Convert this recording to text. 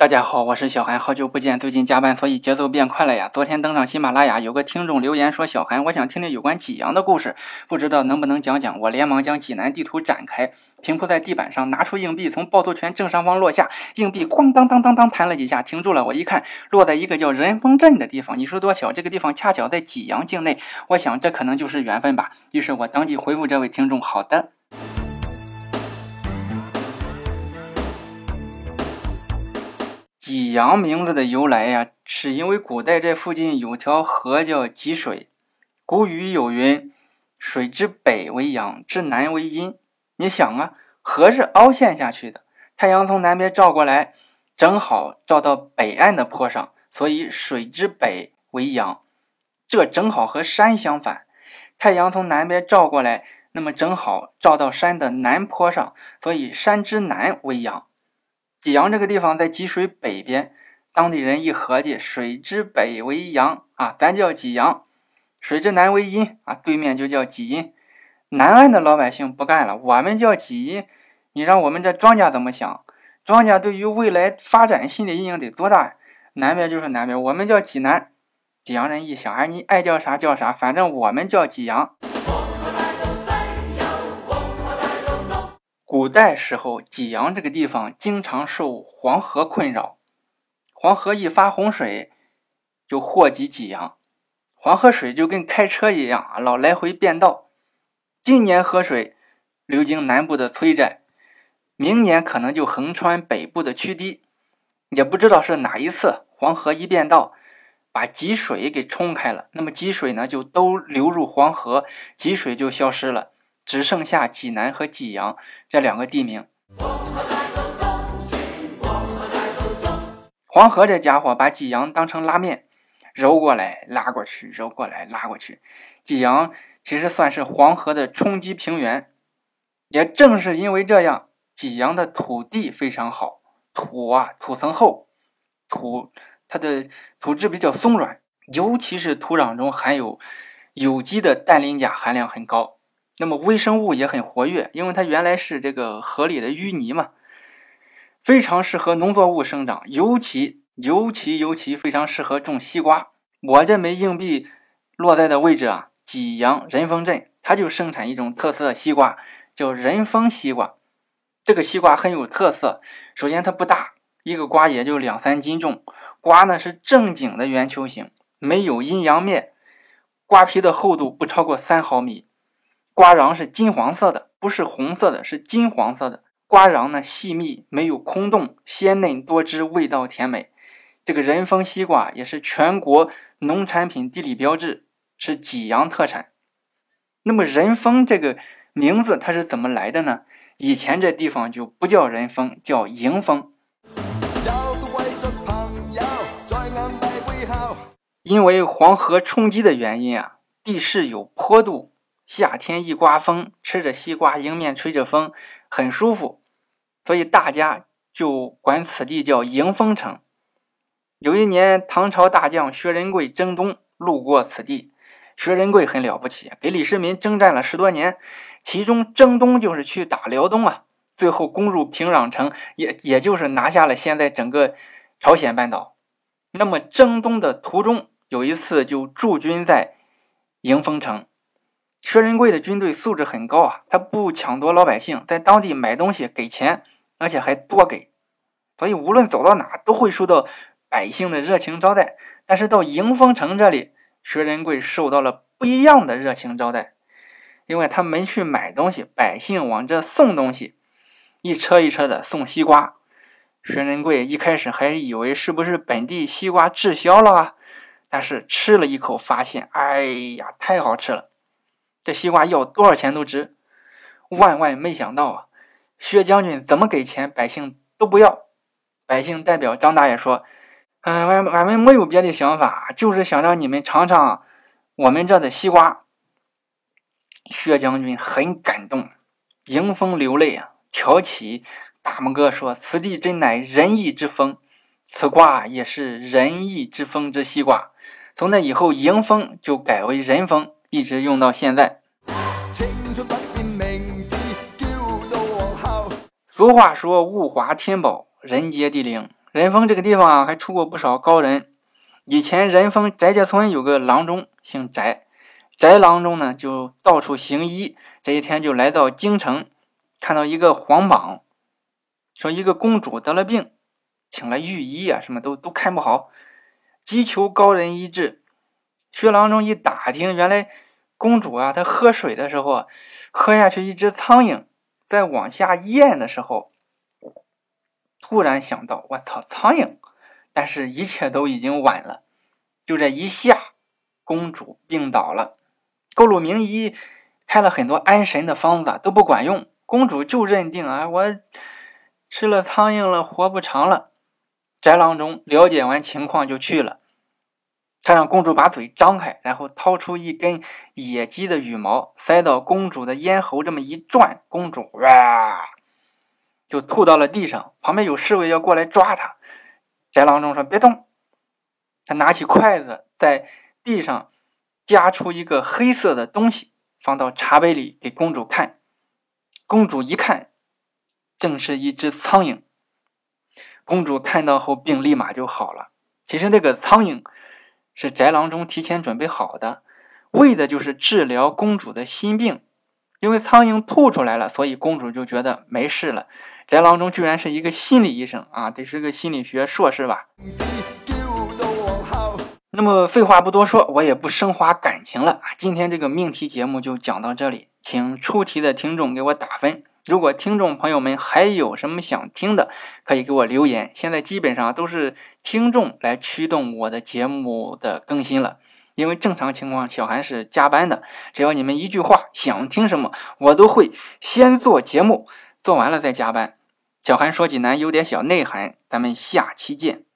大家好，我是小韩，好久不见，最近加班，所以节奏变快了呀。昨天登上喜马拉雅，有个听众留言说：“小韩，我想听听有关济阳的故事，不知道能不能讲讲。”我连忙将济南地图展开，平铺在地板上，拿出硬币，从趵突泉正上方落下，硬币咣当当当当弹了几下，停住了。我一看，落在一个叫仁丰镇的地方。你说多巧，这个地方恰巧在济阳境内。我想这可能就是缘分吧。于是我当即回复这位听众：“好的。”济阳名字的由来呀，是因为古代这附近有条河叫济水。古语有云：“水之北为阳，之南为阴。”你想啊，河是凹陷下去的，太阳从南边照过来，正好照到北岸的坡上，所以水之北为阳。这正好和山相反，太阳从南边照过来，那么正好照到山的南坡上，所以山之南为阳。济阳这个地方在济水北边，当地人一合计，水之北为阳啊，咱叫济阳；水之南为阴啊，对面就叫济阴。南岸的老百姓不干了，我们叫济阴，你让我们这庄稼怎么想？庄稼对于未来发展心理阴影得多大？南边就是南边，我们叫济南。济阳人一想，哎，你爱叫啥叫啥，反正我们叫济阳。古代时候，济阳这个地方经常受黄河困扰，黄河一发洪水，就祸及济阳。黄河水就跟开车一样啊，老来回变道。今年河水流经南部的崔寨，明年可能就横穿北部的曲堤。也不知道是哪一次，黄河一变道，把积水给冲开了，那么积水呢就都流入黄河，积水就消失了。只剩下济南和济阳这两个地名。黄河这家伙把济阳当成拉面，揉过来拉过去，揉过来拉过去。济阳其实算是黄河的冲积平原。也正是因为这样，济阳的土地非常好，土啊土层厚，土它的土质比较松软，尤其是土壤中含有有机的氮磷钾含量很高。那么微生物也很活跃，因为它原来是这个河里的淤泥嘛，非常适合农作物生长，尤其尤其尤其非常适合种西瓜。我这枚硬币落在的位置啊，济阳仁丰镇，它就生产一种特色西瓜，叫仁丰西瓜。这个西瓜很有特色，首先它不大，一个瓜也就两三斤重，瓜呢是正经的圆球形，没有阴阳面，瓜皮的厚度不超过三毫米。瓜瓤是金黄色的，不是红色的，是金黄色的。瓜瓤呢细密，没有空洞，鲜嫩多汁，味道甜美。这个仁丰西瓜也是全国农产品地理标志，是济阳特产。那么仁丰这个名字它是怎么来的呢？以前这地方就不叫仁丰，叫迎丰。因为黄河冲积的原因啊，地势有坡度。夏天一刮风，吃着西瓜，迎面吹着风，很舒服，所以大家就管此地叫迎风城。有一年，唐朝大将薛仁贵征东，路过此地。薛仁贵很了不起，给李世民征战了十多年，其中征东就是去打辽东啊，最后攻入平壤城，也也就是拿下了现在整个朝鲜半岛。那么征东的途中，有一次就驻军在迎风城。薛仁贵的军队素质很高啊，他不抢夺老百姓，在当地买东西给钱，而且还多给，所以无论走到哪都会受到百姓的热情招待。但是到迎风城这里，薛仁贵受到了不一样的热情招待，因为他没去买东西，百姓往这送东西，一车一车的送西瓜。薛仁贵一开始还以为是不是本地西瓜滞销了啊，但是吃了一口发现，哎呀，太好吃了。这西瓜要多少钱都值，万万没想到啊！薛将军怎么给钱，百姓都不要。百姓代表张大爷说：“嗯，俺俺们没有别的想法，就是想让你们尝尝我们这的西瓜。”薛将军很感动，迎风流泪啊，挑起大拇哥说：“此地真乃仁义之风，此瓜也是仁义之风之西瓜。”从那以后，迎风就改为仁风。一直用到现在。俗话说：“物华天宝，人杰地灵。”仁丰这个地方啊，还出过不少高人。以前仁丰翟家村有个郎中，姓翟，翟郎中呢就到处行医。这一天就来到京城，看到一个皇榜，说一个公主得了病，请了御医啊，什么都都看不好，急求高人医治。薛郎中一打听，原来公主啊，她喝水的时候，喝下去一只苍蝇，在往下咽的时候，突然想到，我操，苍蝇！但是，一切都已经晚了。就这一下，公主病倒了。勾鲁名医开了很多安神的方子，都不管用。公主就认定啊，我吃了苍蝇了，活不长了。翟郎中了解完情况就去了，他让公主把嘴张开，然后掏出一根野鸡的羽毛，塞到公主的咽喉，这么一转，公主哇，就吐到了地上。旁边有侍卫要过来抓她。翟郎中说：“别动。”他拿起筷子，在地上夹出一个黑色的东西，放到茶杯里给公主看。公主一看，正是一只苍蝇。公主看到后，病立马就好了。其实那个苍蝇是宅郎中提前准备好的，为的就是治疗公主的心病。因为苍蝇吐出来了，所以公主就觉得没事了。宅郎中居然是一个心理医生啊，得是个心理学硕士吧？那么废话不多说，我也不升华感情了今天这个命题节目就讲到这里，请出题的听众给我打分。如果听众朋友们还有什么想听的，可以给我留言。现在基本上都是听众来驱动我的节目的更新了，因为正常情况小韩是加班的。只要你们一句话想听什么，我都会先做节目，做完了再加班。小韩说济南有点小内涵，咱们下期见。